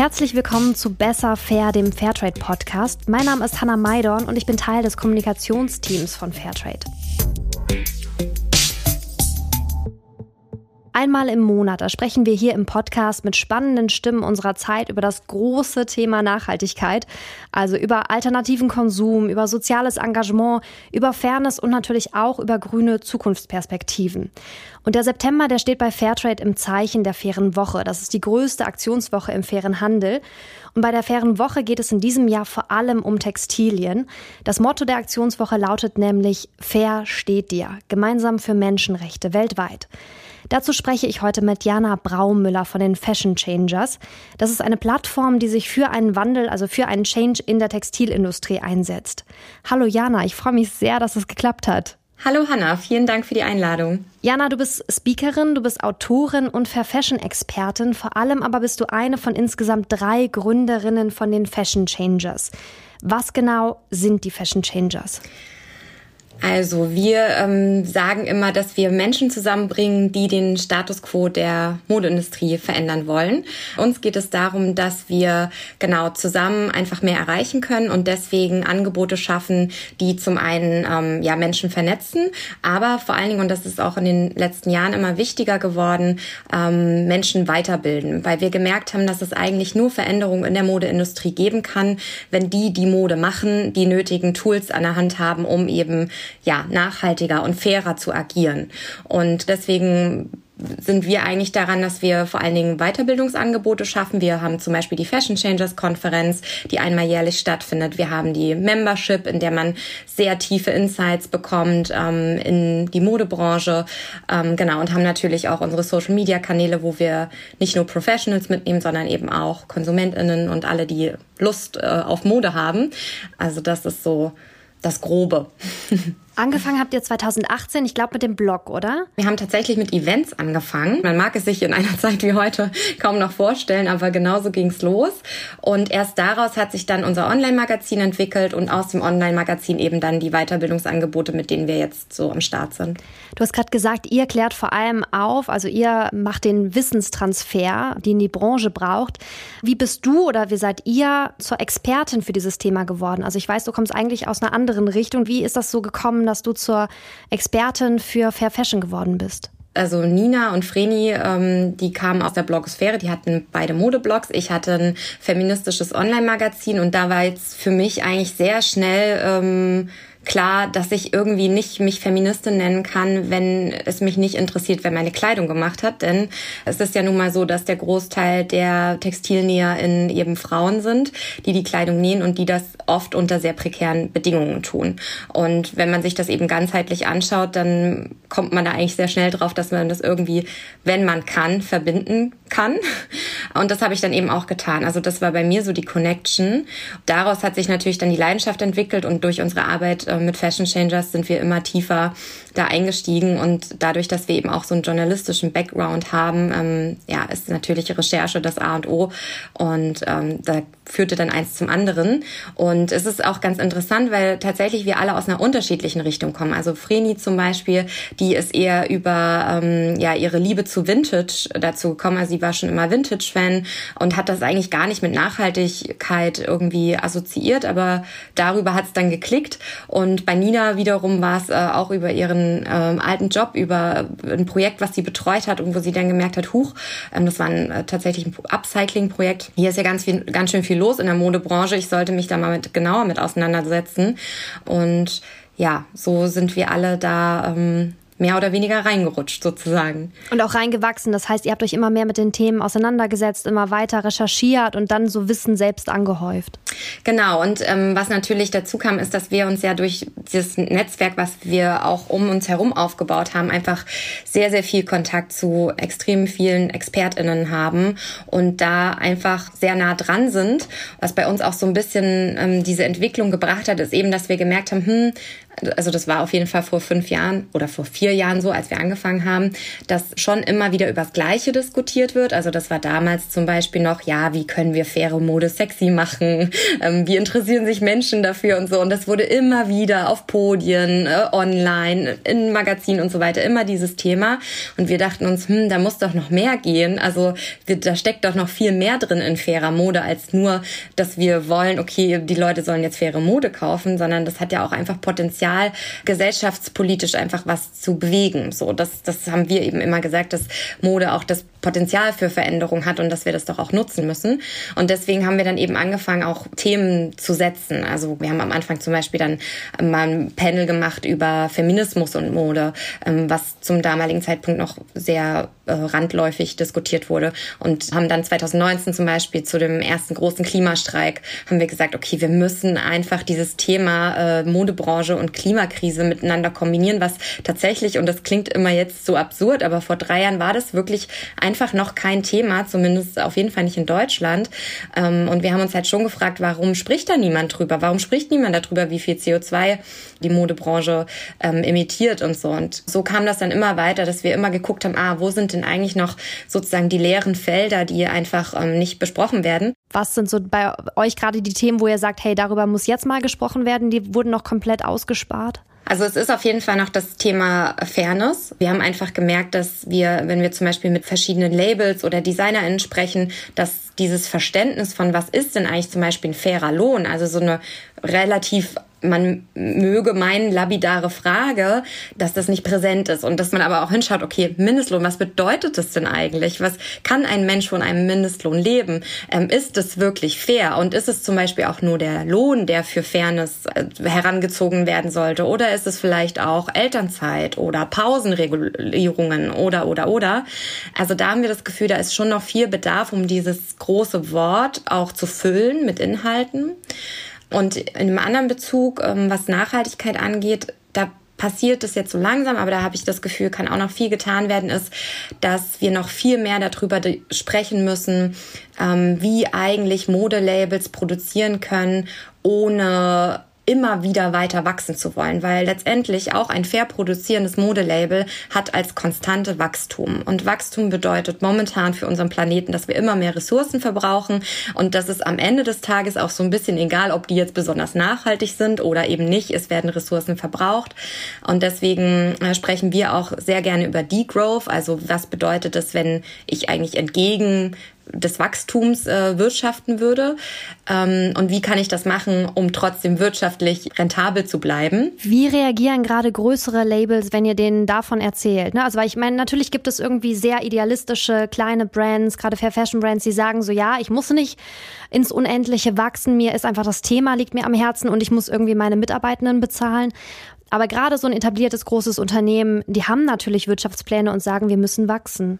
Herzlich willkommen zu Besser Fair, dem Fairtrade Podcast. Mein Name ist Hannah Maidorn und ich bin Teil des Kommunikationsteams von Fairtrade. Einmal im Monat, da sprechen wir hier im Podcast mit spannenden Stimmen unserer Zeit über das große Thema Nachhaltigkeit, also über alternativen Konsum, über soziales Engagement, über Fairness und natürlich auch über grüne Zukunftsperspektiven. Und der September, der steht bei Fairtrade im Zeichen der fairen Woche. Das ist die größte Aktionswoche im fairen Handel. Und bei der fairen Woche geht es in diesem Jahr vor allem um Textilien. Das Motto der Aktionswoche lautet nämlich Fair steht dir, gemeinsam für Menschenrechte weltweit. Dazu spreche ich heute mit Jana Braumüller von den Fashion Changers. Das ist eine Plattform, die sich für einen Wandel, also für einen Change in der Textilindustrie einsetzt. Hallo Jana, ich freue mich sehr, dass es geklappt hat. Hallo Hanna, vielen Dank für die Einladung. Jana, du bist Speakerin, du bist Autorin und Fair Fashion Expertin. Vor allem aber bist du eine von insgesamt drei Gründerinnen von den Fashion Changers. Was genau sind die Fashion Changers? Also wir ähm, sagen immer, dass wir Menschen zusammenbringen, die den Status quo der Modeindustrie verändern wollen. Uns geht es darum, dass wir genau zusammen einfach mehr erreichen können und deswegen Angebote schaffen, die zum einen ähm, ja Menschen vernetzen, aber vor allen Dingen und das ist auch in den letzten Jahren immer wichtiger geworden, ähm, Menschen weiterbilden, weil wir gemerkt haben, dass es eigentlich nur Veränderungen in der Modeindustrie geben kann, wenn die die Mode machen, die nötigen Tools an der Hand haben, um eben ja, nachhaltiger und fairer zu agieren. Und deswegen sind wir eigentlich daran, dass wir vor allen Dingen Weiterbildungsangebote schaffen. Wir haben zum Beispiel die Fashion Changers Konferenz, die einmal jährlich stattfindet. Wir haben die Membership, in der man sehr tiefe Insights bekommt ähm, in die Modebranche. Ähm, genau, und haben natürlich auch unsere Social Media Kanäle, wo wir nicht nur Professionals mitnehmen, sondern eben auch KonsumentInnen und alle, die Lust äh, auf Mode haben. Also das ist so das Grobe. Angefangen habt ihr 2018, ich glaube mit dem Blog, oder? Wir haben tatsächlich mit Events angefangen. Man mag es sich in einer Zeit wie heute kaum noch vorstellen, aber genauso ging's los. Und erst daraus hat sich dann unser Online-Magazin entwickelt und aus dem Online-Magazin eben dann die Weiterbildungsangebote, mit denen wir jetzt so am Start sind. Du hast gerade gesagt, ihr klärt vor allem auf, also ihr macht den Wissenstransfer, den die Branche braucht. Wie bist du oder wie seid ihr zur Expertin für dieses Thema geworden? Also ich weiß, du kommst eigentlich aus einer anderen Richtung. Wie ist das so gekommen, dass du zur Expertin für Fair Fashion geworden bist? also Nina und Vreni, ähm, die kamen aus der Blogosphäre, die hatten beide Modeblogs. Ich hatte ein feministisches Online-Magazin und da war jetzt für mich eigentlich sehr schnell ähm, klar, dass ich irgendwie nicht mich Feministin nennen kann, wenn es mich nicht interessiert, wer meine Kleidung gemacht hat. Denn es ist ja nun mal so, dass der Großteil der TextilnäherInnen eben Frauen sind, die die Kleidung nähen und die das oft unter sehr prekären Bedingungen tun. Und wenn man sich das eben ganzheitlich anschaut, dann kommt man da eigentlich sehr schnell drauf, dass man das irgendwie, wenn man kann, verbinden kann. Und das habe ich dann eben auch getan. Also das war bei mir so die Connection. Daraus hat sich natürlich dann die Leidenschaft entwickelt und durch unsere Arbeit äh, mit Fashion Changers sind wir immer tiefer da eingestiegen und dadurch, dass wir eben auch so einen journalistischen Background haben, ähm, ja, ist natürlich Recherche das A und O und ähm, da führte dann eins zum anderen und es ist auch ganz interessant, weil tatsächlich wir alle aus einer unterschiedlichen Richtung kommen. Also Vreni zum Beispiel, die ist eher über ähm, ja ihre Liebe zu Vintage dazu gekommen. Also sie war schon immer Vintage-Fan und hat das eigentlich gar nicht mit Nachhaltigkeit irgendwie assoziiert, aber darüber hat es dann geklickt und bei Nina wiederum war es äh, auch über ihren ähm, alten Job, über ein Projekt, was sie betreut hat und wo sie dann gemerkt hat, huch, ähm, das war ein, äh, tatsächlich ein Upcycling-Projekt. Hier ist ja ganz viel, ganz schön viel los in der Modebranche. Ich sollte mich da mal mit, genauer mit auseinandersetzen. Und ja, so sind wir alle da ähm, mehr oder weniger reingerutscht sozusagen. Und auch reingewachsen. Das heißt, ihr habt euch immer mehr mit den Themen auseinandergesetzt, immer weiter recherchiert und dann so Wissen selbst angehäuft. Genau. Und ähm, was natürlich dazu kam, ist, dass wir uns ja durch dieses Netzwerk, was wir auch um uns herum aufgebaut haben, einfach sehr, sehr viel Kontakt zu extrem vielen ExpertInnen haben und da einfach sehr nah dran sind. Was bei uns auch so ein bisschen ähm, diese Entwicklung gebracht hat, ist eben, dass wir gemerkt haben, hm, also das war auf jeden Fall vor fünf Jahren oder vor vier Jahren so, als wir angefangen haben, dass schon immer wieder über das Gleiche diskutiert wird. Also das war damals zum Beispiel noch, ja, wie können wir faire Mode sexy machen? ähm, wie interessieren sich Menschen dafür und so. Und das wurde immer wieder auf Podien, äh, online, in Magazinen und so weiter, immer dieses Thema. Und wir dachten uns, hm, da muss doch noch mehr gehen. Also wir, da steckt doch noch viel mehr drin in fairer Mode, als nur, dass wir wollen, okay, die Leute sollen jetzt faire Mode kaufen, sondern das hat ja auch einfach Potenzial, gesellschaftspolitisch einfach was zu bewegen. So, das, das haben wir eben immer gesagt, dass Mode auch das Potenzial für Veränderung hat und dass wir das doch auch nutzen müssen. Und deswegen haben wir dann eben angefangen, auch Themen zu setzen. Also wir haben am Anfang zum Beispiel dann mal ein Panel gemacht über Feminismus und Mode, ähm, was zum damaligen Zeitpunkt noch sehr äh, randläufig diskutiert wurde und haben dann 2019 zum Beispiel zu dem ersten großen Klimastreik haben wir gesagt, okay, wir müssen einfach dieses Thema äh, Modebranche und Klimakrise miteinander kombinieren, was tatsächlich, und das klingt immer jetzt so absurd, aber vor drei Jahren war das wirklich einfach noch kein Thema, zumindest auf jeden Fall nicht in Deutschland. Ähm, und wir haben uns halt schon gefragt, warum spricht da niemand drüber? Warum spricht niemand darüber, wie viel CO2 die Modebranche ähm, emittiert und so? Und so kam das dann immer weiter, dass wir immer geguckt haben, ah, wo sind denn eigentlich noch sozusagen die leeren Felder, die einfach ähm, nicht besprochen werden? Was sind so bei euch gerade die Themen, wo ihr sagt, hey, darüber muss jetzt mal gesprochen werden? Die wurden noch komplett ausgespart? Also es ist auf jeden Fall noch das Thema Fairness. Wir haben einfach gemerkt, dass wir, wenn wir zum Beispiel mit verschiedenen Labels oder DesignerInnen sprechen, dass dieses Verständnis von was ist denn eigentlich zum Beispiel ein fairer Lohn, also so eine relativ man möge meinen, labidare Frage, dass das nicht präsent ist und dass man aber auch hinschaut, okay, Mindestlohn, was bedeutet das denn eigentlich? Was kann ein Mensch von einem Mindestlohn leben? Ähm, ist es wirklich fair? Und ist es zum Beispiel auch nur der Lohn, der für Fairness äh, herangezogen werden sollte? Oder ist es vielleicht auch Elternzeit oder Pausenregulierungen oder, oder, oder? Also da haben wir das Gefühl, da ist schon noch viel Bedarf, um dieses große Wort auch zu füllen mit Inhalten. Und in einem anderen Bezug, ähm, was Nachhaltigkeit angeht, da passiert es jetzt so langsam, aber da habe ich das Gefühl, kann auch noch viel getan werden, ist, dass wir noch viel mehr darüber sprechen müssen, ähm, wie eigentlich Modelabels produzieren können, ohne immer wieder weiter wachsen zu wollen, weil letztendlich auch ein fair produzierendes Modelabel hat als konstante Wachstum. Und Wachstum bedeutet momentan für unseren Planeten, dass wir immer mehr Ressourcen verbrauchen und dass es am Ende des Tages auch so ein bisschen egal, ob die jetzt besonders nachhaltig sind oder eben nicht, es werden Ressourcen verbraucht. Und deswegen äh, sprechen wir auch sehr gerne über Degrowth, also was bedeutet es, wenn ich eigentlich entgegen des Wachstums äh, wirtschaften würde ähm, und wie kann ich das machen, um trotzdem wirtschaftlich rentabel zu bleiben. Wie reagieren gerade größere Labels, wenn ihr denen davon erzählt? Ne? Also weil ich meine, natürlich gibt es irgendwie sehr idealistische kleine Brands, gerade Fair Fashion Brands, die sagen so, ja, ich muss nicht ins Unendliche wachsen, mir ist einfach das Thema liegt mir am Herzen und ich muss irgendwie meine Mitarbeitenden bezahlen. Aber gerade so ein etabliertes großes Unternehmen, die haben natürlich Wirtschaftspläne und sagen, wir müssen wachsen.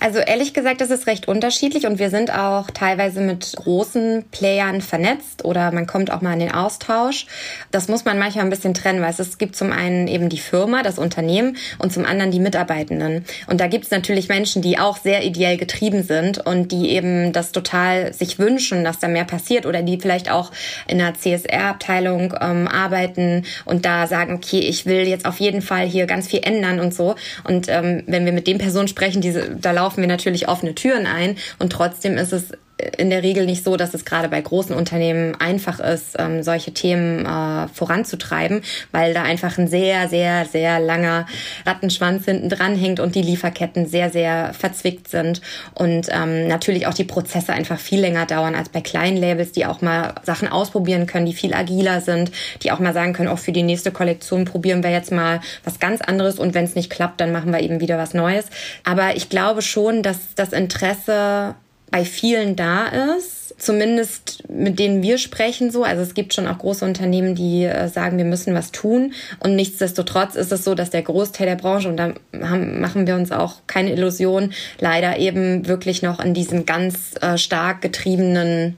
Also ehrlich gesagt, das ist recht unterschiedlich und wir sind auch teilweise mit großen Playern vernetzt oder man kommt auch mal in den Austausch. Das muss man manchmal ein bisschen trennen, weil es gibt zum einen eben die Firma, das Unternehmen und zum anderen die Mitarbeitenden. Und da gibt es natürlich Menschen, die auch sehr ideell getrieben sind und die eben das total sich wünschen, dass da mehr passiert oder die vielleicht auch in der CSR-Abteilung ähm, arbeiten und da sagen, sagen, okay, ich will jetzt auf jeden Fall hier ganz viel ändern und so. Und ähm, wenn wir mit den Personen sprechen, diese, da laufen wir natürlich offene Türen ein und trotzdem ist es in der Regel nicht so, dass es gerade bei großen Unternehmen einfach ist, ähm, solche Themen äh, voranzutreiben, weil da einfach ein sehr, sehr, sehr langer Rattenschwanz hinten dran hängt und die Lieferketten sehr, sehr verzwickt sind und ähm, natürlich auch die Prozesse einfach viel länger dauern als bei kleinen Labels, die auch mal Sachen ausprobieren können, die viel agiler sind, die auch mal sagen können, auch für die nächste Kollektion probieren wir jetzt mal was ganz anderes und wenn es nicht klappt, dann machen wir eben wieder was Neues. Aber ich glaube schon, dass das Interesse bei vielen da ist, zumindest mit denen wir sprechen so. Also es gibt schon auch große Unternehmen, die äh, sagen, wir müssen was tun. Und nichtsdestotrotz ist es so, dass der Großteil der Branche, und da haben, machen wir uns auch keine Illusion, leider eben wirklich noch in diesem ganz äh, stark getriebenen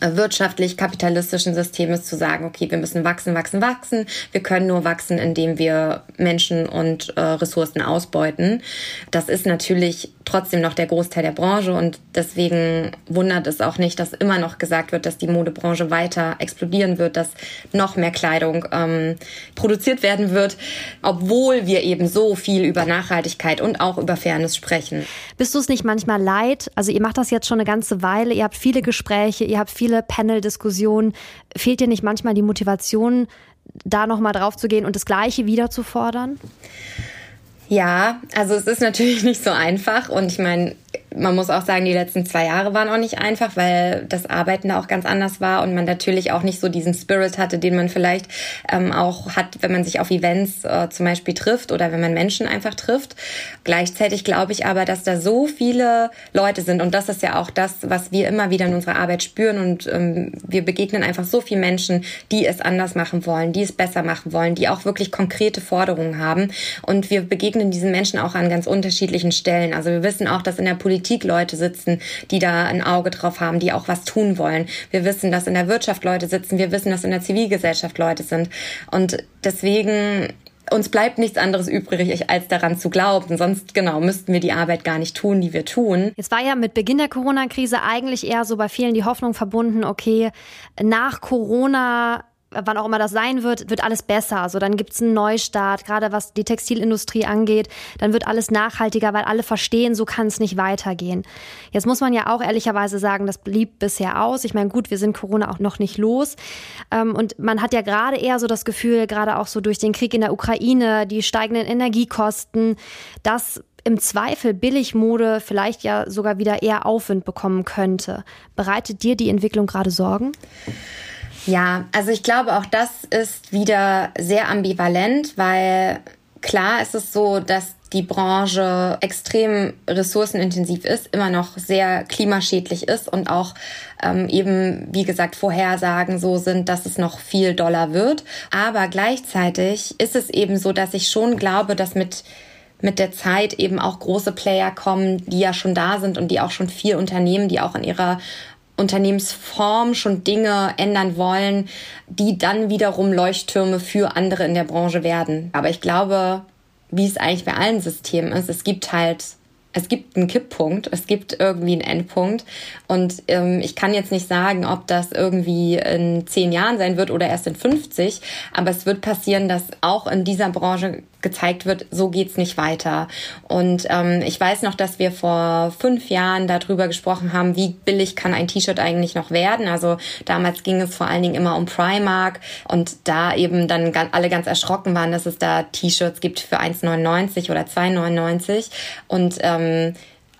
wirtschaftlich kapitalistischen Systems zu sagen, okay, wir müssen wachsen, wachsen, wachsen. Wir können nur wachsen, indem wir Menschen und äh, Ressourcen ausbeuten. Das ist natürlich trotzdem noch der Großteil der Branche und deswegen wundert es auch nicht, dass immer noch gesagt wird, dass die Modebranche weiter explodieren wird, dass noch mehr Kleidung ähm, produziert werden wird, obwohl wir eben so viel über Nachhaltigkeit und auch über Fairness sprechen. Bist du es nicht manchmal leid? Also ihr macht das jetzt schon eine ganze Weile, ihr habt viele Gespräche, ihr habt viele Panel-Diskussionen. Fehlt dir nicht manchmal die Motivation, da nochmal drauf zu gehen und das Gleiche wieder zu fordern? Ja, also es ist natürlich nicht so einfach und ich meine, man muss auch sagen, die letzten zwei Jahre waren auch nicht einfach, weil das Arbeiten da auch ganz anders war und man natürlich auch nicht so diesen Spirit hatte, den man vielleicht ähm, auch hat, wenn man sich auf Events äh, zum Beispiel trifft oder wenn man Menschen einfach trifft. Gleichzeitig glaube ich aber, dass da so viele Leute sind und das ist ja auch das, was wir immer wieder in unserer Arbeit spüren und ähm, wir begegnen einfach so viele Menschen, die es anders machen wollen, die es besser machen wollen, die auch wirklich konkrete Forderungen haben und wir begegnen diesen Menschen auch an ganz unterschiedlichen Stellen. Also wir wissen auch, dass in der Politik Leute sitzen, die da ein Auge drauf haben, die auch was tun wollen. Wir wissen, dass in der Wirtschaft Leute sitzen. Wir wissen, dass in der Zivilgesellschaft Leute sind. Und deswegen uns bleibt nichts anderes übrig, als daran zu glauben. Sonst, genau, müssten wir die Arbeit gar nicht tun, die wir tun. Jetzt war ja mit Beginn der Corona-Krise eigentlich eher so bei vielen die Hoffnung verbunden, okay, nach Corona wann auch immer das sein wird, wird alles besser. Also dann gibt's einen Neustart, gerade was die Textilindustrie angeht. Dann wird alles nachhaltiger, weil alle verstehen, so kann es nicht weitergehen. Jetzt muss man ja auch ehrlicherweise sagen, das blieb bisher aus. Ich meine, gut, wir sind Corona auch noch nicht los. Ähm, und man hat ja gerade eher so das Gefühl, gerade auch so durch den Krieg in der Ukraine, die steigenden Energiekosten, dass im Zweifel Billigmode vielleicht ja sogar wieder eher Aufwind bekommen könnte. Bereitet dir die Entwicklung gerade Sorgen? Ja, also ich glaube, auch das ist wieder sehr ambivalent, weil klar ist es so, dass die Branche extrem ressourcenintensiv ist, immer noch sehr klimaschädlich ist und auch ähm, eben, wie gesagt, Vorhersagen so sind, dass es noch viel doller wird. Aber gleichzeitig ist es eben so, dass ich schon glaube, dass mit mit der Zeit eben auch große Player kommen, die ja schon da sind und die auch schon viel Unternehmen, die auch in ihrer Unternehmensform schon Dinge ändern wollen, die dann wiederum Leuchttürme für andere in der Branche werden. Aber ich glaube, wie es eigentlich bei allen Systemen ist, es gibt halt es gibt einen Kipppunkt, es gibt irgendwie einen Endpunkt. Und ähm, ich kann jetzt nicht sagen, ob das irgendwie in zehn Jahren sein wird oder erst in 50, aber es wird passieren, dass auch in dieser Branche gezeigt wird, so geht's nicht weiter. Und ähm, ich weiß noch, dass wir vor fünf Jahren darüber gesprochen haben, wie billig kann ein T-Shirt eigentlich noch werden. Also damals ging es vor allen Dingen immer um Primark und da eben dann alle ganz erschrocken waren, dass es da T-Shirts gibt für 1,99 oder 2,99 und ähm,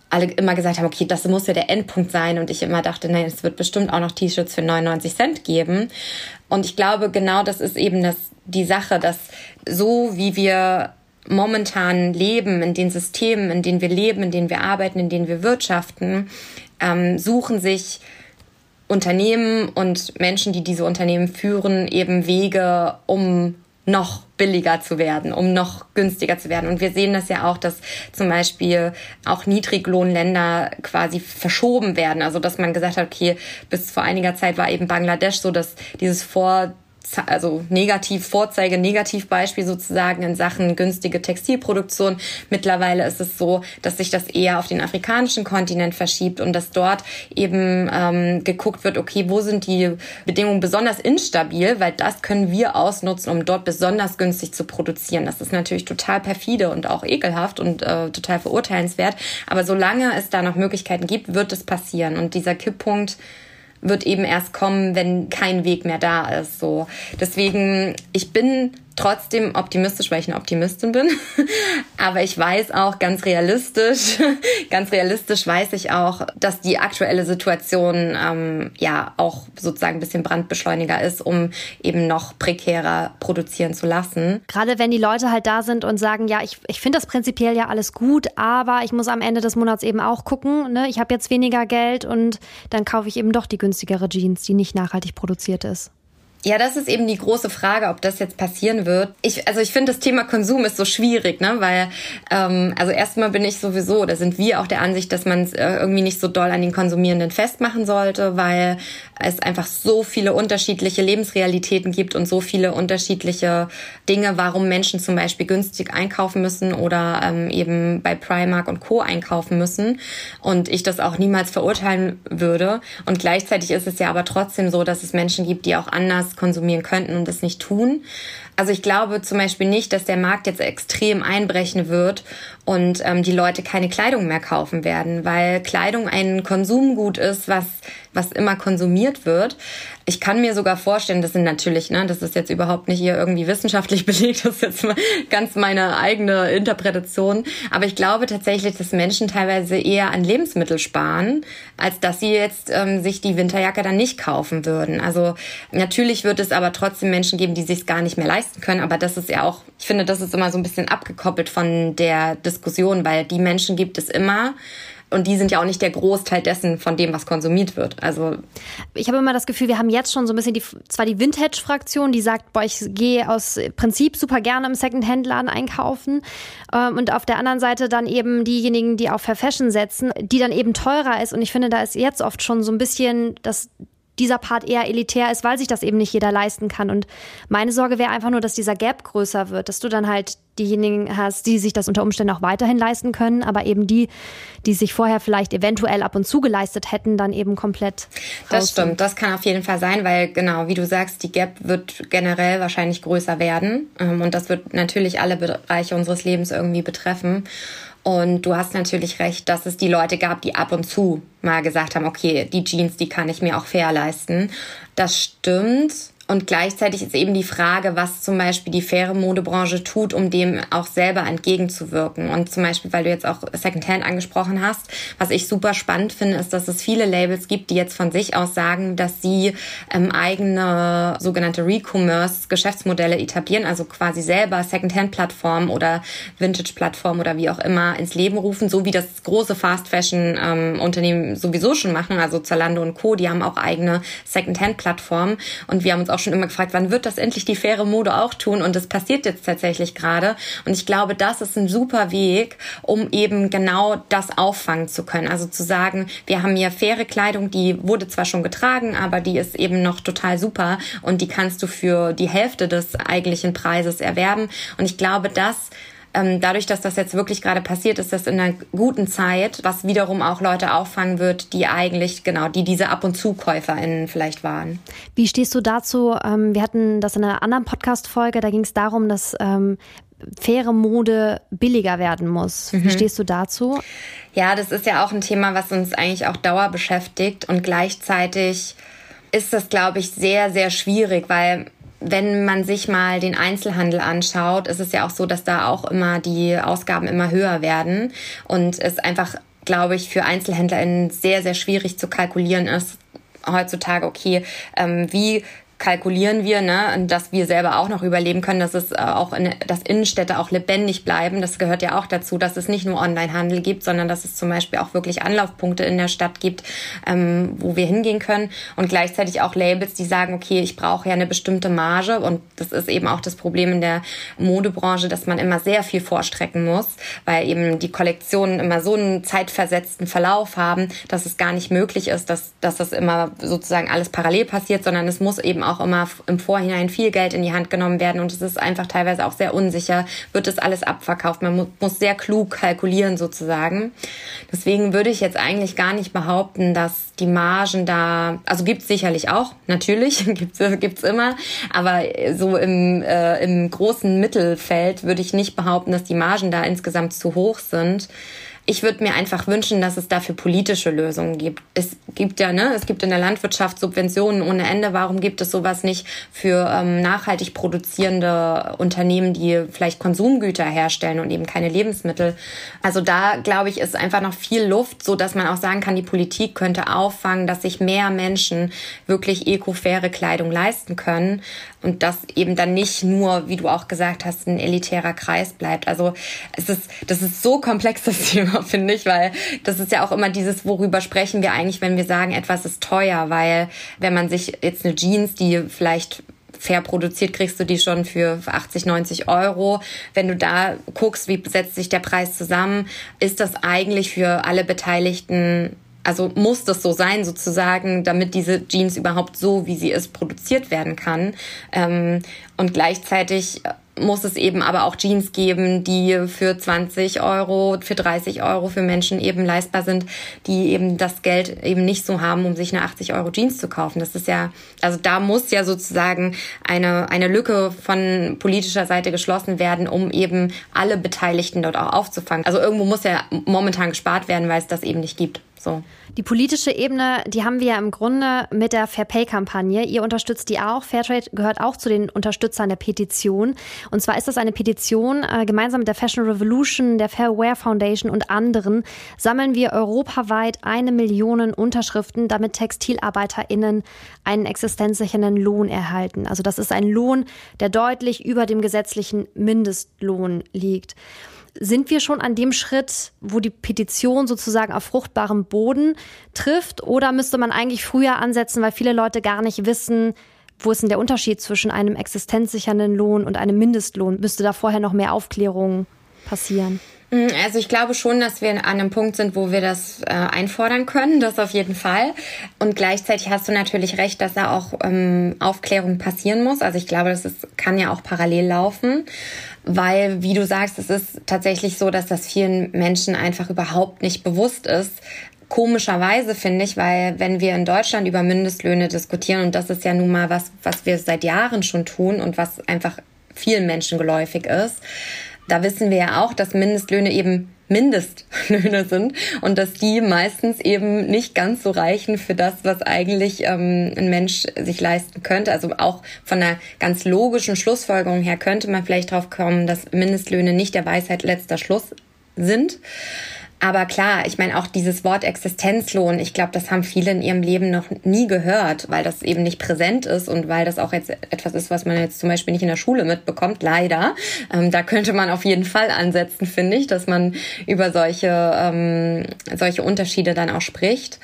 alle immer gesagt haben, okay, das muss ja der Endpunkt sein. Und ich immer dachte, nein, es wird bestimmt auch noch T-Shirts für 99 Cent geben. Und ich glaube, genau das ist eben das, die Sache, dass so wie wir momentan leben, in den Systemen, in denen wir leben, in denen wir arbeiten, in denen wir wirtschaften, ähm, suchen sich Unternehmen und Menschen, die diese Unternehmen führen, eben Wege, um noch billiger zu werden, um noch günstiger zu werden. Und wir sehen das ja auch, dass zum Beispiel auch Niedriglohnländer quasi verschoben werden. Also dass man gesagt hat, okay, bis vor einiger Zeit war eben Bangladesch so, dass dieses Vor also negativ Vorzeige, Negativbeispiel sozusagen in Sachen günstige Textilproduktion. Mittlerweile ist es so, dass sich das eher auf den afrikanischen Kontinent verschiebt und dass dort eben ähm, geguckt wird, okay, wo sind die Bedingungen besonders instabil, weil das können wir ausnutzen, um dort besonders günstig zu produzieren. Das ist natürlich total perfide und auch ekelhaft und äh, total verurteilenswert. Aber solange es da noch Möglichkeiten gibt, wird es passieren. Und dieser Kipppunkt wird eben erst kommen, wenn kein Weg mehr da ist. So. Deswegen, ich bin trotzdem optimistisch, weil ich eine Optimistin bin. Aber ich weiß auch ganz realistisch, ganz realistisch weiß ich auch, dass die aktuelle Situation ähm, ja auch sozusagen ein bisschen Brandbeschleuniger ist, um eben noch prekärer produzieren zu lassen. Gerade wenn die Leute halt da sind und sagen, ja, ich, ich finde das prinzipiell ja alles gut, aber ich muss am Ende des Monats eben auch gucken, ne? ich habe jetzt weniger Geld und dann kaufe ich eben doch die günstigere Jeans, die nicht nachhaltig produziert ist. Ja, das ist eben die große Frage, ob das jetzt passieren wird. Ich, also ich finde, das Thema Konsum ist so schwierig, ne? Weil, ähm, also erstmal bin ich sowieso, da sind wir auch der Ansicht, dass man es äh, irgendwie nicht so doll an den Konsumierenden festmachen sollte, weil es einfach so viele unterschiedliche Lebensrealitäten gibt und so viele unterschiedliche Dinge, warum Menschen zum Beispiel günstig einkaufen müssen oder ähm, eben bei Primark und Co. einkaufen müssen. Und ich das auch niemals verurteilen würde. Und gleichzeitig ist es ja aber trotzdem so, dass es Menschen gibt, die auch anders konsumieren könnten und das nicht tun. Also ich glaube zum Beispiel nicht, dass der Markt jetzt extrem einbrechen wird und ähm, die Leute keine Kleidung mehr kaufen werden, weil Kleidung ein Konsumgut ist, was was immer konsumiert wird. Ich kann mir sogar vorstellen, das sind natürlich, ne, das ist jetzt überhaupt nicht hier irgendwie wissenschaftlich belegt, das ist jetzt ganz meine eigene Interpretation. Aber ich glaube tatsächlich, dass Menschen teilweise eher an Lebensmittel sparen, als dass sie jetzt ähm, sich die Winterjacke dann nicht kaufen würden. Also natürlich wird es aber trotzdem Menschen geben, die sich gar nicht mehr leisten können. Aber das ist ja auch, ich finde, das ist immer so ein bisschen abgekoppelt von der Diskussion, weil die Menschen gibt es immer. Und die sind ja auch nicht der Großteil dessen von dem, was konsumiert wird. Also ich habe immer das Gefühl, wir haben jetzt schon so ein bisschen die, zwar die Vintage-Fraktion, die sagt, boah, ich gehe aus Prinzip super gerne im Second-Hand-Laden einkaufen. Ähm, und auf der anderen Seite dann eben diejenigen, die auf Fair Fashion setzen, die dann eben teurer ist. Und ich finde, da ist jetzt oft schon so ein bisschen das dieser Part eher elitär ist, weil sich das eben nicht jeder leisten kann. Und meine Sorge wäre einfach nur, dass dieser Gap größer wird, dass du dann halt diejenigen hast, die sich das unter Umständen auch weiterhin leisten können, aber eben die, die sich vorher vielleicht eventuell ab und zu geleistet hätten, dann eben komplett. Das stimmt, das kann auf jeden Fall sein, weil genau, wie du sagst, die Gap wird generell wahrscheinlich größer werden. Ähm, und das wird natürlich alle Bereiche unseres Lebens irgendwie betreffen. Und du hast natürlich recht, dass es die Leute gab, die ab und zu mal gesagt haben, okay, die Jeans, die kann ich mir auch fair leisten. Das stimmt. Und gleichzeitig ist eben die Frage, was zum Beispiel die faire Modebranche tut, um dem auch selber entgegenzuwirken. Und zum Beispiel, weil du jetzt auch Secondhand angesprochen hast, was ich super spannend finde, ist, dass es viele Labels gibt, die jetzt von sich aus sagen, dass sie ähm, eigene sogenannte Recommerce-Geschäftsmodelle etablieren, also quasi selber Secondhand-Plattformen oder Vintage-Plattformen oder wie auch immer ins Leben rufen, so wie das große Fast-Fashion-Unternehmen ähm, sowieso schon machen, also Zalando und Co., die haben auch eigene Secondhand-Plattformen. Und wir haben uns auch schon immer gefragt, wann wird das endlich die faire Mode auch tun? Und das passiert jetzt tatsächlich gerade. Und ich glaube, das ist ein super Weg, um eben genau das auffangen zu können. Also zu sagen, wir haben hier faire Kleidung, die wurde zwar schon getragen, aber die ist eben noch total super und die kannst du für die Hälfte des eigentlichen Preises erwerben. Und ich glaube, das ähm, dadurch, dass das jetzt wirklich gerade passiert, ist das in einer guten Zeit, was wiederum auch Leute auffangen wird, die eigentlich, genau, die diese Ab- und ZukäuferInnen vielleicht waren. Wie stehst du dazu? Ähm, wir hatten das in einer anderen Podcast-Folge, da ging es darum, dass ähm, faire Mode billiger werden muss. Wie mhm. stehst du dazu? Ja, das ist ja auch ein Thema, was uns eigentlich auch dauer beschäftigt und gleichzeitig ist das, glaube ich, sehr, sehr schwierig, weil wenn man sich mal den Einzelhandel anschaut, ist es ja auch so, dass da auch immer die Ausgaben immer höher werden. Und es einfach, glaube ich, für EinzelhändlerInnen sehr, sehr schwierig zu kalkulieren ist, heutzutage, okay, ähm, wie kalkulieren wir, ne, dass wir selber auch noch überleben können, dass es äh, auch in, dass Innenstädte auch lebendig bleiben. Das gehört ja auch dazu, dass es nicht nur Onlinehandel gibt, sondern dass es zum Beispiel auch wirklich Anlaufpunkte in der Stadt gibt, ähm, wo wir hingehen können und gleichzeitig auch Labels, die sagen, okay, ich brauche ja eine bestimmte Marge und das ist eben auch das Problem in der Modebranche, dass man immer sehr viel vorstrecken muss, weil eben die Kollektionen immer so einen zeitversetzten Verlauf haben, dass es gar nicht möglich ist, dass, dass das immer sozusagen alles parallel passiert, sondern es muss eben auch immer im Vorhinein viel Geld in die Hand genommen werden und es ist einfach teilweise auch sehr unsicher, wird das alles abverkauft. Man mu muss sehr klug kalkulieren sozusagen. Deswegen würde ich jetzt eigentlich gar nicht behaupten, dass die Margen da, also gibt's sicherlich auch, natürlich, gibt's gibt's immer, aber so im, äh, im großen Mittelfeld würde ich nicht behaupten, dass die Margen da insgesamt zu hoch sind ich würde mir einfach wünschen, dass es dafür politische Lösungen gibt. Es gibt ja, ne, es gibt in der Landwirtschaft Subventionen ohne Ende. Warum gibt es sowas nicht für ähm, nachhaltig produzierende Unternehmen, die vielleicht Konsumgüter herstellen und eben keine Lebensmittel? Also da glaube ich, ist einfach noch viel Luft, so dass man auch sagen kann, die Politik könnte auffangen, dass sich mehr Menschen wirklich eco-faire Kleidung leisten können und das eben dann nicht nur, wie du auch gesagt hast, ein elitärer Kreis bleibt. Also es ist, das ist so komplex das Thema, finde ich, weil das ist ja auch immer dieses, worüber sprechen wir eigentlich, wenn wir sagen, etwas ist teuer, weil wenn man sich jetzt eine Jeans, die vielleicht fair produziert, kriegst du die schon für 80, 90 Euro. Wenn du da guckst, wie setzt sich der Preis zusammen, ist das eigentlich für alle Beteiligten also muss das so sein sozusagen, damit diese Jeans überhaupt so, wie sie ist, produziert werden kann. Ähm, und gleichzeitig muss es eben aber auch Jeans geben, die für 20 Euro, für 30 Euro für Menschen eben leistbar sind, die eben das Geld eben nicht so haben, um sich eine 80 Euro Jeans zu kaufen. Das ist ja, also da muss ja sozusagen eine, eine Lücke von politischer Seite geschlossen werden, um eben alle Beteiligten dort auch aufzufangen. Also irgendwo muss ja momentan gespart werden, weil es das eben nicht gibt. So. Die politische Ebene, die haben wir ja im Grunde mit der Fair Pay Kampagne. Ihr unterstützt die auch. Fairtrade gehört auch zu den Unterstützern der Petition. Und zwar ist das eine Petition, äh, gemeinsam mit der Fashion Revolution, der Fair Wear Foundation und anderen sammeln wir europaweit eine Million Unterschriften, damit TextilarbeiterInnen einen existenzsichernden Lohn erhalten. Also das ist ein Lohn, der deutlich über dem gesetzlichen Mindestlohn liegt. Sind wir schon an dem Schritt, wo die Petition sozusagen auf fruchtbarem Boden trifft? Oder müsste man eigentlich früher ansetzen, weil viele Leute gar nicht wissen, wo ist denn der Unterschied zwischen einem existenzsichernden Lohn und einem Mindestlohn? Müsste da vorher noch mehr Aufklärung passieren? Mm, also ich glaube schon, dass wir an einem Punkt sind, wo wir das äh, einfordern können, das auf jeden Fall. Und gleichzeitig hast du natürlich recht, dass da auch ähm, Aufklärung passieren muss. Also ich glaube, das ist, kann ja auch parallel laufen, weil, wie du sagst, es ist tatsächlich so, dass das vielen Menschen einfach überhaupt nicht bewusst ist, Komischerweise finde ich, weil wenn wir in Deutschland über Mindestlöhne diskutieren, und das ist ja nun mal was, was wir seit Jahren schon tun und was einfach vielen Menschen geläufig ist, da wissen wir ja auch, dass Mindestlöhne eben Mindestlöhne sind und dass die meistens eben nicht ganz so reichen für das, was eigentlich ähm, ein Mensch sich leisten könnte. Also auch von einer ganz logischen Schlussfolgerung her könnte man vielleicht drauf kommen, dass Mindestlöhne nicht der Weisheit letzter Schluss sind. Aber klar, ich meine auch dieses Wort Existenzlohn, ich glaube, das haben viele in ihrem Leben noch nie gehört, weil das eben nicht präsent ist und weil das auch jetzt etwas ist, was man jetzt zum Beispiel nicht in der Schule mitbekommt, leider. Ähm, da könnte man auf jeden Fall ansetzen, finde ich, dass man über solche, ähm, solche Unterschiede dann auch spricht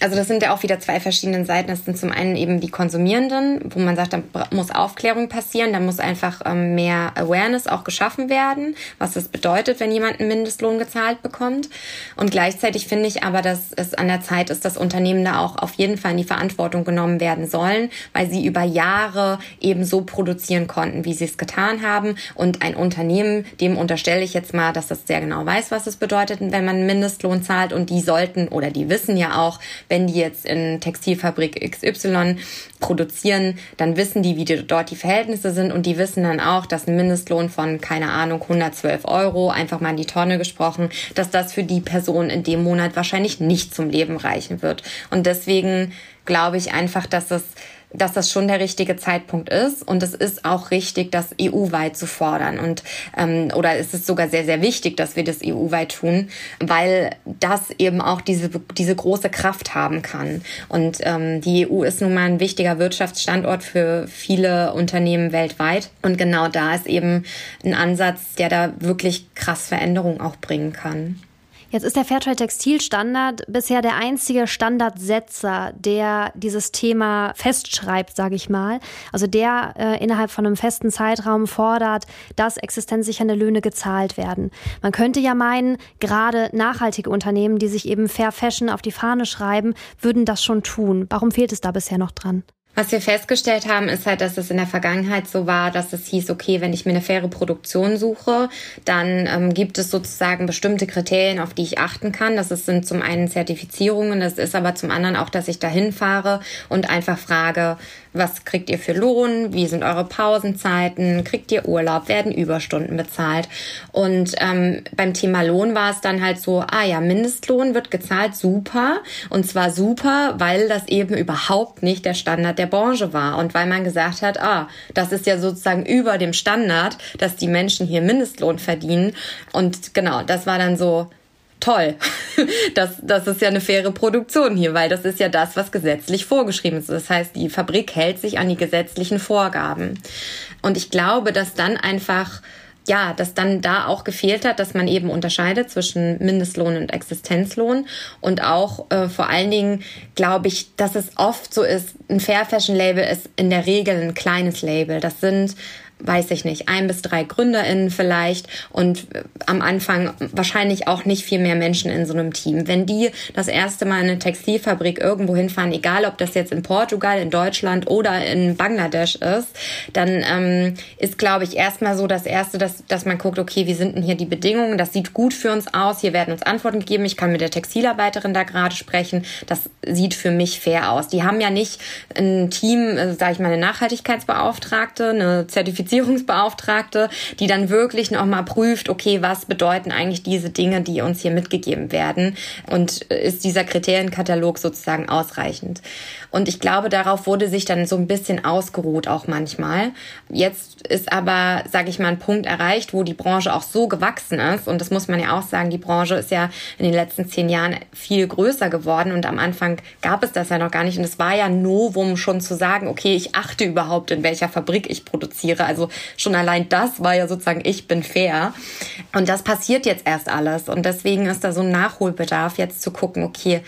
also das sind ja auch wieder zwei verschiedene Seiten. Das sind zum einen eben die Konsumierenden, wo man sagt, da muss Aufklärung passieren, da muss einfach ähm, mehr Awareness auch geschaffen werden, was das bedeutet, wenn jemand einen Mindestlohn gezahlt bekommt. Und gleichzeitig finde ich aber, dass es an der Zeit ist, dass Unternehmen da auch auf jeden Fall in die Verantwortung genommen werden sollen, weil sie über Jahre eben so produzieren konnten, wie sie es getan haben. Und ein Unternehmen, dem unterstelle ich jetzt mal, dass das sehr genau weiß, was es bedeutet, wenn man einen Mindestlohn zahlt. Und die sollten oder die wissen ja auch, wenn die jetzt in Textilfabrik XY produzieren, dann wissen die, wie die, dort die Verhältnisse sind und die wissen dann auch, dass ein Mindestlohn von, keine Ahnung, 112 Euro, einfach mal in die Tonne gesprochen, dass das für die Person in dem Monat wahrscheinlich nicht zum Leben reichen wird. Und deswegen glaube ich einfach, dass es dass das schon der richtige Zeitpunkt ist. Und es ist auch richtig, das EU-weit zu fordern. Und ähm, oder es ist sogar sehr sehr wichtig, dass wir das EU-weit tun, weil das eben auch diese diese große Kraft haben kann. Und ähm, die EU ist nun mal ein wichtiger Wirtschaftsstandort für viele Unternehmen weltweit. Und genau da ist eben ein Ansatz, der da wirklich krass Veränderungen auch bringen kann. Jetzt ist der Fairtrade Textilstandard bisher der einzige Standardsetzer, der dieses Thema festschreibt, sage ich mal. Also der äh, innerhalb von einem festen Zeitraum fordert, dass existenzsichernde Löhne gezahlt werden. Man könnte ja meinen, gerade nachhaltige Unternehmen, die sich eben Fair Fashion auf die Fahne schreiben, würden das schon tun. Warum fehlt es da bisher noch dran? Was wir festgestellt haben, ist halt, dass es in der Vergangenheit so war, dass es hieß, okay, wenn ich mir eine faire Produktion suche, dann ähm, gibt es sozusagen bestimmte Kriterien, auf die ich achten kann. Das sind zum einen Zertifizierungen, das ist aber zum anderen auch, dass ich dahin fahre und einfach frage, was kriegt ihr für Lohn? Wie sind eure Pausenzeiten? Kriegt ihr Urlaub? Werden Überstunden bezahlt? Und ähm, beim Thema Lohn war es dann halt so, ah ja, Mindestlohn wird gezahlt, super. Und zwar super, weil das eben überhaupt nicht der Standard der Branche war. Und weil man gesagt hat, ah, das ist ja sozusagen über dem Standard, dass die Menschen hier Mindestlohn verdienen. Und genau, das war dann so, toll. Das, das ist ja eine faire Produktion hier, weil das ist ja das, was gesetzlich vorgeschrieben ist. Das heißt, die Fabrik hält sich an die gesetzlichen Vorgaben. Und ich glaube, dass dann einfach ja, dass dann da auch gefehlt hat, dass man eben unterscheidet zwischen Mindestlohn und Existenzlohn und auch äh, vor allen Dingen glaube ich, dass es oft so ist, ein Fair Fashion Label ist in der Regel ein kleines Label. Das sind weiß ich nicht, ein bis drei GründerInnen vielleicht und äh, am Anfang wahrscheinlich auch nicht viel mehr Menschen in so einem Team. Wenn die das erste Mal in eine Textilfabrik irgendwo hinfahren, egal ob das jetzt in Portugal, in Deutschland oder in Bangladesch ist, dann ähm, ist, glaube ich, erstmal so das Erste, dass, dass man guckt, okay, wie sind denn hier die Bedingungen? Das sieht gut für uns aus, hier werden uns Antworten gegeben, ich kann mit der Textilarbeiterin da gerade sprechen, das sieht für mich fair aus. Die haben ja nicht ein Team, äh, sage ich mal, eine Nachhaltigkeitsbeauftragte, eine Zertifizierung Zertifizierungsbeauftragte, die dann wirklich nochmal prüft, okay, was bedeuten eigentlich diese Dinge, die uns hier mitgegeben werden und ist dieser Kriterienkatalog sozusagen ausreichend. Und ich glaube, darauf wurde sich dann so ein bisschen ausgeruht auch manchmal. Jetzt ist aber, sage ich mal, ein Punkt erreicht, wo die Branche auch so gewachsen ist. Und das muss man ja auch sagen, die Branche ist ja in den letzten zehn Jahren viel größer geworden. Und am Anfang gab es das ja noch gar nicht. Und es war ja Novum schon zu sagen, okay, ich achte überhaupt, in welcher Fabrik ich produziere. Also schon allein das war ja sozusagen, ich bin fair. Und das passiert jetzt erst alles. Und deswegen ist da so ein Nachholbedarf, jetzt zu gucken, okay,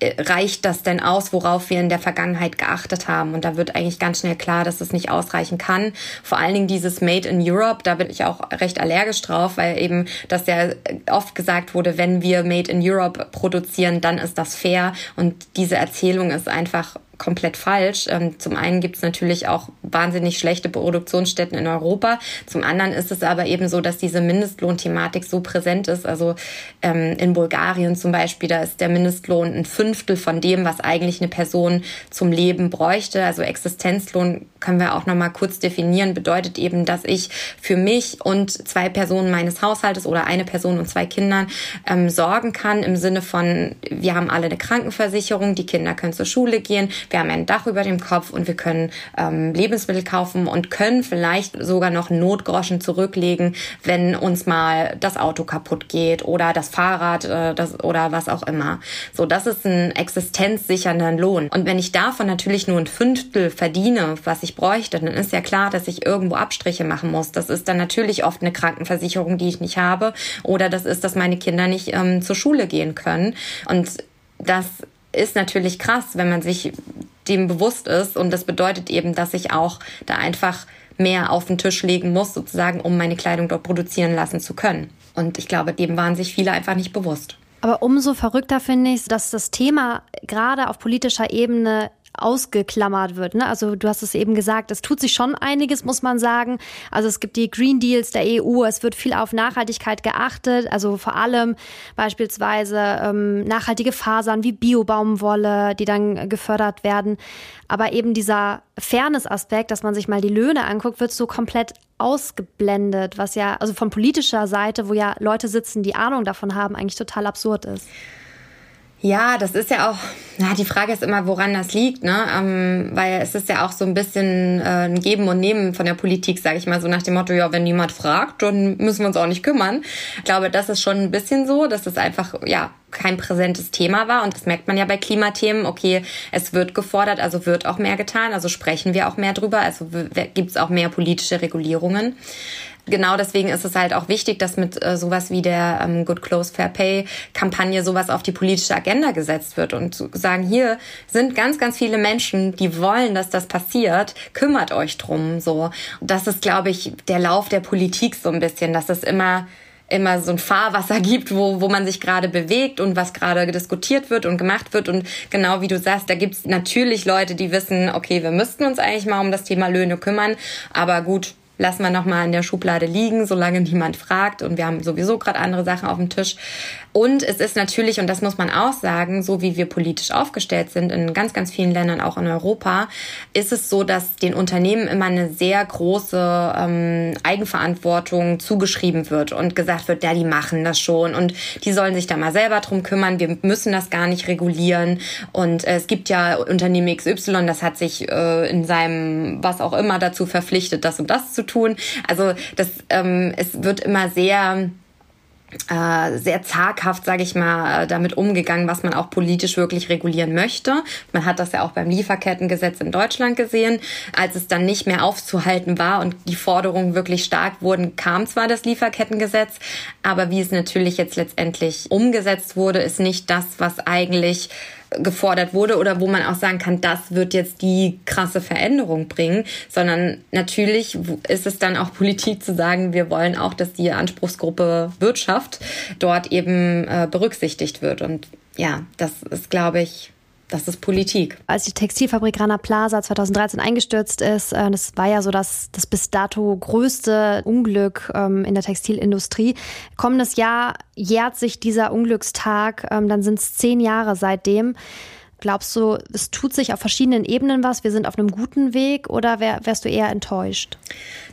äh, reicht das denn aus, worauf wir in der Vergangenheit geachtet haben? Und da wird eigentlich ganz schnell klar, dass es nicht ausreichen kann. Vor allen Dingen dieses Made in Europe, da bin ich auch recht allergisch drauf, weil eben das ja oft gesagt wurde, wenn wir Made in Europe produzieren, dann ist das fair. Und diese Erzählung ist einfach komplett falsch. Ähm, zum einen gibt es natürlich auch wahnsinnig schlechte Produktionsstätten in Europa. Zum anderen ist es aber eben so, dass diese Mindestlohnthematik so präsent ist. Also ähm, in Bulgarien zum Beispiel, da ist der Mindestlohn ein Fünftel von dem, was eigentlich eine Person zum Leben bräuchte. Also Existenzlohn können wir auch noch kurz definieren, bedeutet eben, dass ich für mich und zwei Personen meines Haushaltes oder eine Person und zwei Kindern ähm, sorgen kann im Sinne von, wir haben alle eine Krankenversicherung, die Kinder können zur Schule gehen, wir haben ein Dach über dem Kopf und wir können ähm, Lebensmittel kaufen und können vielleicht sogar noch Notgroschen zurücklegen, wenn uns mal das Auto kaputt geht oder das Fahrrad äh, das, oder was auch immer. So, das ist ein existenzsichernder Lohn. Und wenn ich davon natürlich nur ein Fünftel verdiene, was ich bräuchte, dann ist ja klar, dass ich irgendwo Abstriche machen muss. Das ist dann natürlich oft eine Krankenversicherung, die ich nicht habe oder das ist, dass meine Kinder nicht ähm, zur Schule gehen können. Und das ist natürlich krass, wenn man sich dem bewusst ist. Und das bedeutet eben, dass ich auch da einfach mehr auf den Tisch legen muss, sozusagen, um meine Kleidung dort produzieren lassen zu können. Und ich glaube, dem waren sich viele einfach nicht bewusst. Aber umso verrückter finde ich, dass das Thema gerade auf politischer Ebene ausgeklammert wird. Ne? Also du hast es eben gesagt, es tut sich schon einiges, muss man sagen. Also es gibt die Green Deals der EU, es wird viel auf Nachhaltigkeit geachtet, also vor allem beispielsweise ähm, nachhaltige Fasern wie Biobaumwolle, die dann gefördert werden. Aber eben dieser Fairness-Aspekt, dass man sich mal die Löhne anguckt, wird so komplett ausgeblendet, was ja, also von politischer Seite, wo ja Leute sitzen, die Ahnung davon haben, eigentlich total absurd ist. Ja, das ist ja auch, na, die Frage ist immer, woran das liegt, ne? Ähm, weil es ist ja auch so ein bisschen äh, ein Geben und Nehmen von der Politik, sage ich mal, so nach dem Motto, ja, wenn niemand fragt, dann müssen wir uns auch nicht kümmern. Ich glaube, das ist schon ein bisschen so, dass es einfach, ja, kein präsentes Thema war. Und das merkt man ja bei Klimathemen. Okay, es wird gefordert, also wird auch mehr getan, also sprechen wir auch mehr drüber, also gibt es auch mehr politische Regulierungen genau deswegen ist es halt auch wichtig, dass mit äh, sowas wie der ähm, Good Close Fair Pay Kampagne sowas auf die politische Agenda gesetzt wird und zu sagen, hier sind ganz, ganz viele Menschen, die wollen, dass das passiert, kümmert euch drum, so. Das ist, glaube ich, der Lauf der Politik so ein bisschen, dass es immer immer so ein Fahrwasser gibt, wo, wo man sich gerade bewegt und was gerade diskutiert wird und gemacht wird. Und genau wie du sagst, da gibt's natürlich Leute, die wissen, okay, wir müssten uns eigentlich mal um das Thema Löhne kümmern. Aber gut, lassen wir nochmal in der Schublade liegen, solange niemand fragt. Und wir haben sowieso gerade andere Sachen auf dem Tisch. Und es ist natürlich, und das muss man auch sagen, so wie wir politisch aufgestellt sind, in ganz, ganz vielen Ländern, auch in Europa, ist es so, dass den Unternehmen immer eine sehr große ähm, Eigenverantwortung zugeschrieben wird und gesagt wird, ja, die machen das schon und die sollen sich da mal selber drum kümmern. Wir müssen das gar nicht regulieren. Und äh, es gibt ja Unternehmen XY, das hat sich äh, in seinem, was auch immer, dazu verpflichtet, das und das zu tun. Also das, ähm, es wird immer sehr äh, sehr zaghaft, sage ich mal, äh, damit umgegangen, was man auch politisch wirklich regulieren möchte. Man hat das ja auch beim Lieferkettengesetz in Deutschland gesehen. Als es dann nicht mehr aufzuhalten war und die Forderungen wirklich stark wurden, kam zwar das Lieferkettengesetz, aber wie es natürlich jetzt letztendlich umgesetzt wurde, ist nicht das, was eigentlich gefordert wurde oder wo man auch sagen kann, das wird jetzt die krasse Veränderung bringen, sondern natürlich ist es dann auch Politik zu sagen, wir wollen auch, dass die Anspruchsgruppe Wirtschaft dort eben äh, berücksichtigt wird. Und ja, das ist, glaube ich, das ist Politik. Als die Textilfabrik Rana Plaza 2013 eingestürzt ist, äh, das war ja so das, das bis dato größte Unglück ähm, in der Textilindustrie. Kommendes Jahr jährt sich dieser Unglückstag, ähm, dann sind es zehn Jahre seitdem. Glaubst du, es tut sich auf verschiedenen Ebenen was? Wir sind auf einem guten Weg oder wär, wärst du eher enttäuscht?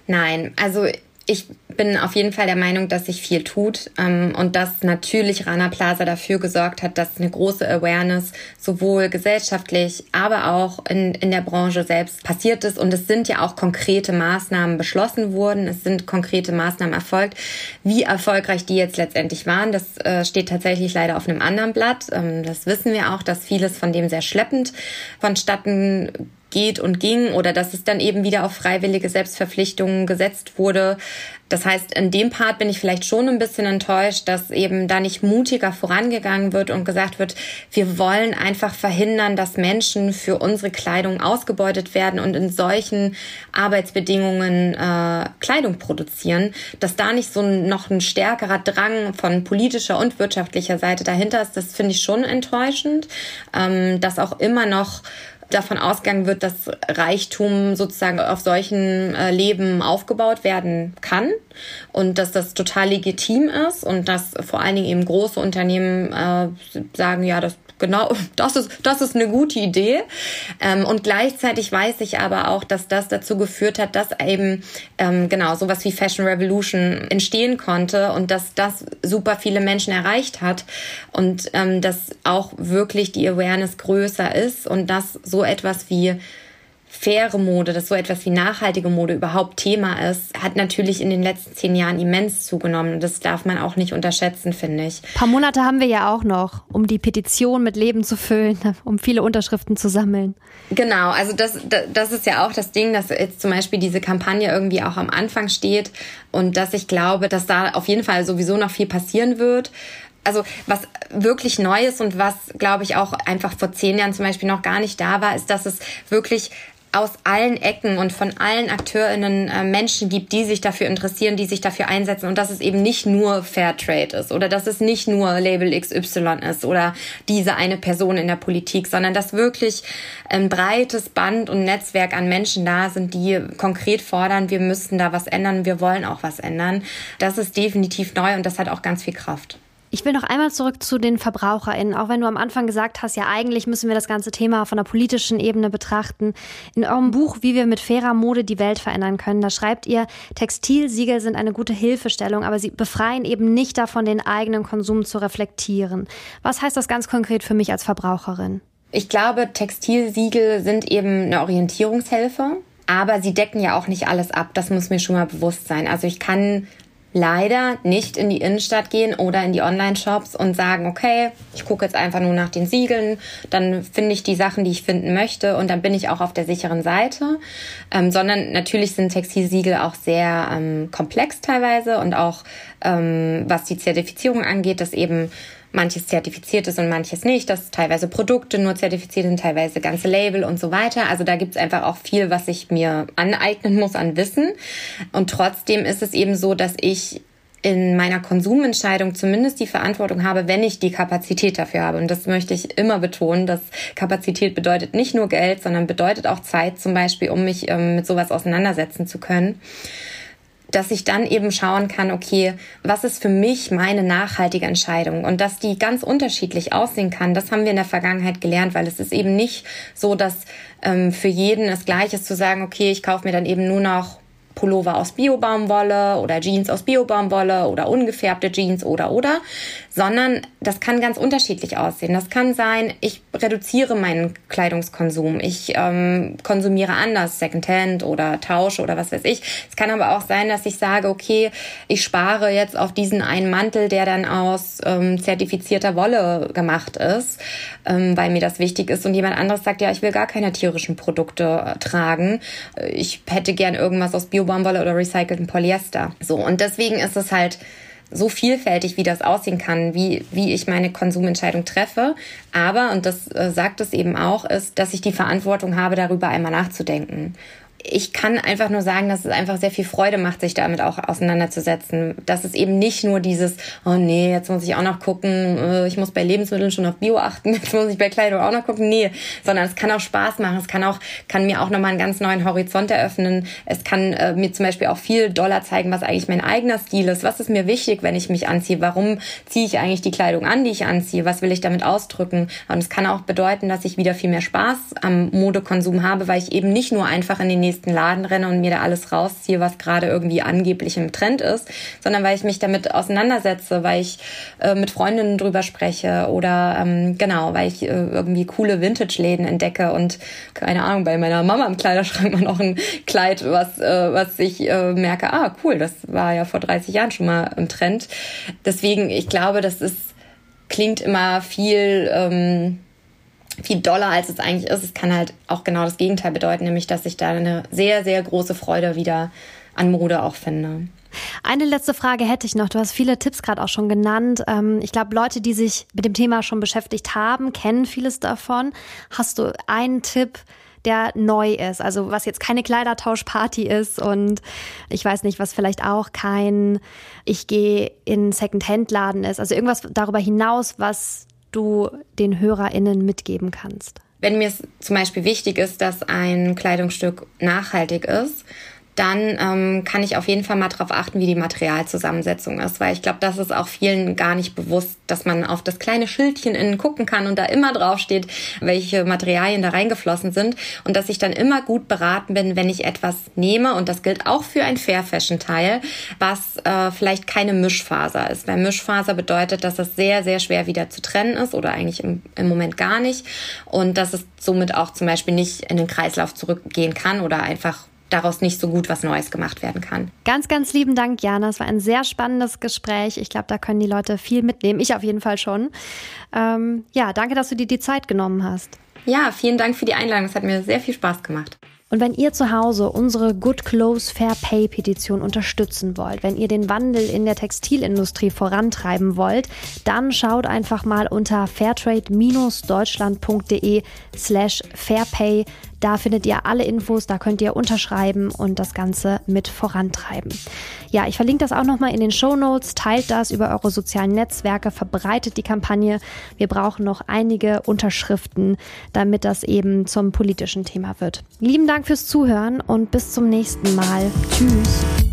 Nein, also ich bin auf jeden Fall der Meinung, dass sich viel tut ähm, und dass natürlich Rana Plaza dafür gesorgt hat, dass eine große Awareness sowohl gesellschaftlich, aber auch in, in der Branche selbst passiert ist. Und es sind ja auch konkrete Maßnahmen beschlossen worden. Es sind konkrete Maßnahmen erfolgt. Wie erfolgreich die jetzt letztendlich waren, das äh, steht tatsächlich leider auf einem anderen Blatt. Ähm, das wissen wir auch, dass vieles von dem sehr schleppend vonstatten geht und ging oder dass es dann eben wieder auf freiwillige Selbstverpflichtungen gesetzt wurde. Das heißt, in dem Part bin ich vielleicht schon ein bisschen enttäuscht, dass eben da nicht mutiger vorangegangen wird und gesagt wird, wir wollen einfach verhindern, dass Menschen für unsere Kleidung ausgebeutet werden und in solchen Arbeitsbedingungen äh, Kleidung produzieren, dass da nicht so noch ein stärkerer Drang von politischer und wirtschaftlicher Seite dahinter ist, das finde ich schon enttäuschend, ähm, dass auch immer noch davon ausgegangen wird, dass Reichtum sozusagen auf solchen äh, Leben aufgebaut werden kann und dass das total legitim ist und dass vor allen Dingen eben große Unternehmen äh, sagen, ja, das genau, das ist, das ist eine gute Idee. Ähm, und gleichzeitig weiß ich aber auch, dass das dazu geführt hat, dass eben ähm, genau sowas wie Fashion Revolution entstehen konnte und dass das super viele Menschen erreicht hat und ähm, dass auch wirklich die Awareness größer ist und dass so etwas wie faire Mode, dass so etwas wie nachhaltige Mode überhaupt Thema ist, hat natürlich in den letzten zehn Jahren immens zugenommen. Das darf man auch nicht unterschätzen, finde ich. Ein paar Monate haben wir ja auch noch, um die Petition mit Leben zu füllen, um viele Unterschriften zu sammeln. Genau, also das, das ist ja auch das Ding, dass jetzt zum Beispiel diese Kampagne irgendwie auch am Anfang steht und dass ich glaube, dass da auf jeden Fall sowieso noch viel passieren wird also was wirklich neu ist und was, glaube ich, auch einfach vor zehn Jahren zum Beispiel noch gar nicht da war, ist, dass es wirklich aus allen Ecken und von allen AkteurInnen äh, Menschen gibt, die sich dafür interessieren, die sich dafür einsetzen und dass es eben nicht nur Fairtrade ist oder dass es nicht nur Label XY ist oder diese eine Person in der Politik, sondern dass wirklich ein breites Band und Netzwerk an Menschen da sind, die konkret fordern, wir müssten da was ändern, wir wollen auch was ändern. Das ist definitiv neu und das hat auch ganz viel Kraft. Ich will noch einmal zurück zu den VerbraucherInnen. Auch wenn du am Anfang gesagt hast, ja, eigentlich müssen wir das ganze Thema von der politischen Ebene betrachten. In eurem Buch, wie wir mit fairer Mode die Welt verändern können, da schreibt ihr, Textilsiegel sind eine gute Hilfestellung, aber sie befreien eben nicht davon, den eigenen Konsum zu reflektieren. Was heißt das ganz konkret für mich als Verbraucherin? Ich glaube, Textilsiegel sind eben eine Orientierungshilfe. Aber sie decken ja auch nicht alles ab. Das muss mir schon mal bewusst sein. Also ich kann leider nicht in die Innenstadt gehen oder in die Online-Shops und sagen, okay, ich gucke jetzt einfach nur nach den Siegeln, dann finde ich die Sachen, die ich finden möchte und dann bin ich auch auf der sicheren Seite. Ähm, sondern natürlich sind Textilsiegel auch sehr ähm, komplex teilweise und auch ähm, was die Zertifizierung angeht, dass eben manches zertifiziert ist und manches nicht, dass teilweise Produkte nur zertifiziert sind, teilweise ganze Label und so weiter. Also da gibt's einfach auch viel, was ich mir aneignen muss an Wissen. Und trotzdem ist es eben so, dass ich in meiner Konsumentscheidung zumindest die Verantwortung habe, wenn ich die Kapazität dafür habe. Und das möchte ich immer betonen, dass Kapazität bedeutet nicht nur Geld, sondern bedeutet auch Zeit zum Beispiel, um mich ähm, mit sowas auseinandersetzen zu können dass ich dann eben schauen kann, okay, was ist für mich meine nachhaltige Entscheidung? Und dass die ganz unterschiedlich aussehen kann, das haben wir in der Vergangenheit gelernt, weil es ist eben nicht so, dass ähm, für jeden es gleich ist zu sagen, okay, ich kaufe mir dann eben nur noch Pullover aus Biobaumwolle oder Jeans aus Biobaumwolle oder ungefärbte Jeans oder oder, sondern das kann ganz unterschiedlich aussehen. Das kann sein, ich reduziere meinen Kleidungskonsum, ich ähm, konsumiere anders, Secondhand oder tausche oder was weiß ich. Es kann aber auch sein, dass ich sage, okay, ich spare jetzt auf diesen einen Mantel, der dann aus ähm, zertifizierter Wolle gemacht ist, ähm, weil mir das wichtig ist und jemand anderes sagt, ja, ich will gar keine tierischen Produkte äh, tragen. Ich hätte gern irgendwas aus Biobaumwolle oder recyceltem Polyester. So, und deswegen ist es halt so vielfältig, wie das aussehen kann, wie, wie ich meine Konsumentscheidung treffe. Aber, und das äh, sagt es eben auch, ist, dass ich die Verantwortung habe, darüber einmal nachzudenken ich kann einfach nur sagen, dass es einfach sehr viel Freude macht, sich damit auch auseinanderzusetzen. Dass es eben nicht nur dieses, oh nee, jetzt muss ich auch noch gucken, äh, ich muss bei Lebensmitteln schon auf Bio achten, jetzt muss ich bei Kleidung auch noch gucken. Nee, sondern es kann auch Spaß machen. Es kann auch, kann mir auch nochmal einen ganz neuen Horizont eröffnen. Es kann äh, mir zum Beispiel auch viel doller zeigen, was eigentlich mein eigener Stil ist. Was ist mir wichtig, wenn ich mich anziehe? Warum ziehe ich eigentlich die Kleidung an, die ich anziehe? Was will ich damit ausdrücken? Und es kann auch bedeuten, dass ich wieder viel mehr Spaß am Modekonsum habe, weil ich eben nicht nur einfach in den nächsten nächsten Laden renne und mir da alles rausziehe, was gerade irgendwie angeblich im Trend ist, sondern weil ich mich damit auseinandersetze, weil ich äh, mit Freundinnen drüber spreche oder ähm, genau, weil ich äh, irgendwie coole Vintage-Läden entdecke und keine Ahnung, bei meiner Mama im Kleiderschrank mal noch ein Kleid, was, äh, was ich äh, merke, ah cool, das war ja vor 30 Jahren schon mal im Trend. Deswegen, ich glaube, das ist klingt immer viel ähm, viel doller, als es eigentlich ist. Es kann halt auch genau das Gegenteil bedeuten, nämlich dass ich da eine sehr, sehr große Freude wieder an Mode auch finde. Eine letzte Frage hätte ich noch. Du hast viele Tipps gerade auch schon genannt. Ähm, ich glaube, Leute, die sich mit dem Thema schon beschäftigt haben, kennen vieles davon. Hast du einen Tipp, der neu ist? Also was jetzt keine Kleidertauschparty ist und ich weiß nicht, was vielleicht auch kein Ich gehe in Secondhand-Laden ist. Also irgendwas darüber hinaus, was du den HörerInnen mitgeben kannst? Wenn mir zum Beispiel wichtig ist, dass ein Kleidungsstück nachhaltig ist, dann ähm, kann ich auf jeden Fall mal darauf achten, wie die Materialzusammensetzung ist, weil ich glaube, das ist auch vielen gar nicht bewusst, dass man auf das kleine Schildchen innen gucken kann und da immer drauf steht, welche Materialien da reingeflossen sind und dass ich dann immer gut beraten bin, wenn ich etwas nehme und das gilt auch für ein Fair Fashion Teil, was äh, vielleicht keine Mischfaser ist, weil Mischfaser bedeutet, dass es sehr sehr schwer wieder zu trennen ist oder eigentlich im, im Moment gar nicht und dass es somit auch zum Beispiel nicht in den Kreislauf zurückgehen kann oder einfach daraus nicht so gut was Neues gemacht werden kann. Ganz, ganz lieben Dank, Jana. Es war ein sehr spannendes Gespräch. Ich glaube, da können die Leute viel mitnehmen. Ich auf jeden Fall schon. Ähm, ja, danke, dass du dir die Zeit genommen hast. Ja, vielen Dank für die Einladung. Es hat mir sehr viel Spaß gemacht. Und wenn ihr zu Hause unsere Good Clothes Fair Pay Petition unterstützen wollt, wenn ihr den Wandel in der Textilindustrie vorantreiben wollt, dann schaut einfach mal unter fairtrade-deutschland.de slash fairpay. Da findet ihr alle Infos, da könnt ihr unterschreiben und das Ganze mit vorantreiben. Ja, ich verlinke das auch nochmal in den Show Notes. Teilt das über eure sozialen Netzwerke, verbreitet die Kampagne. Wir brauchen noch einige Unterschriften, damit das eben zum politischen Thema wird. Lieben Dank fürs Zuhören und bis zum nächsten Mal. Tschüss.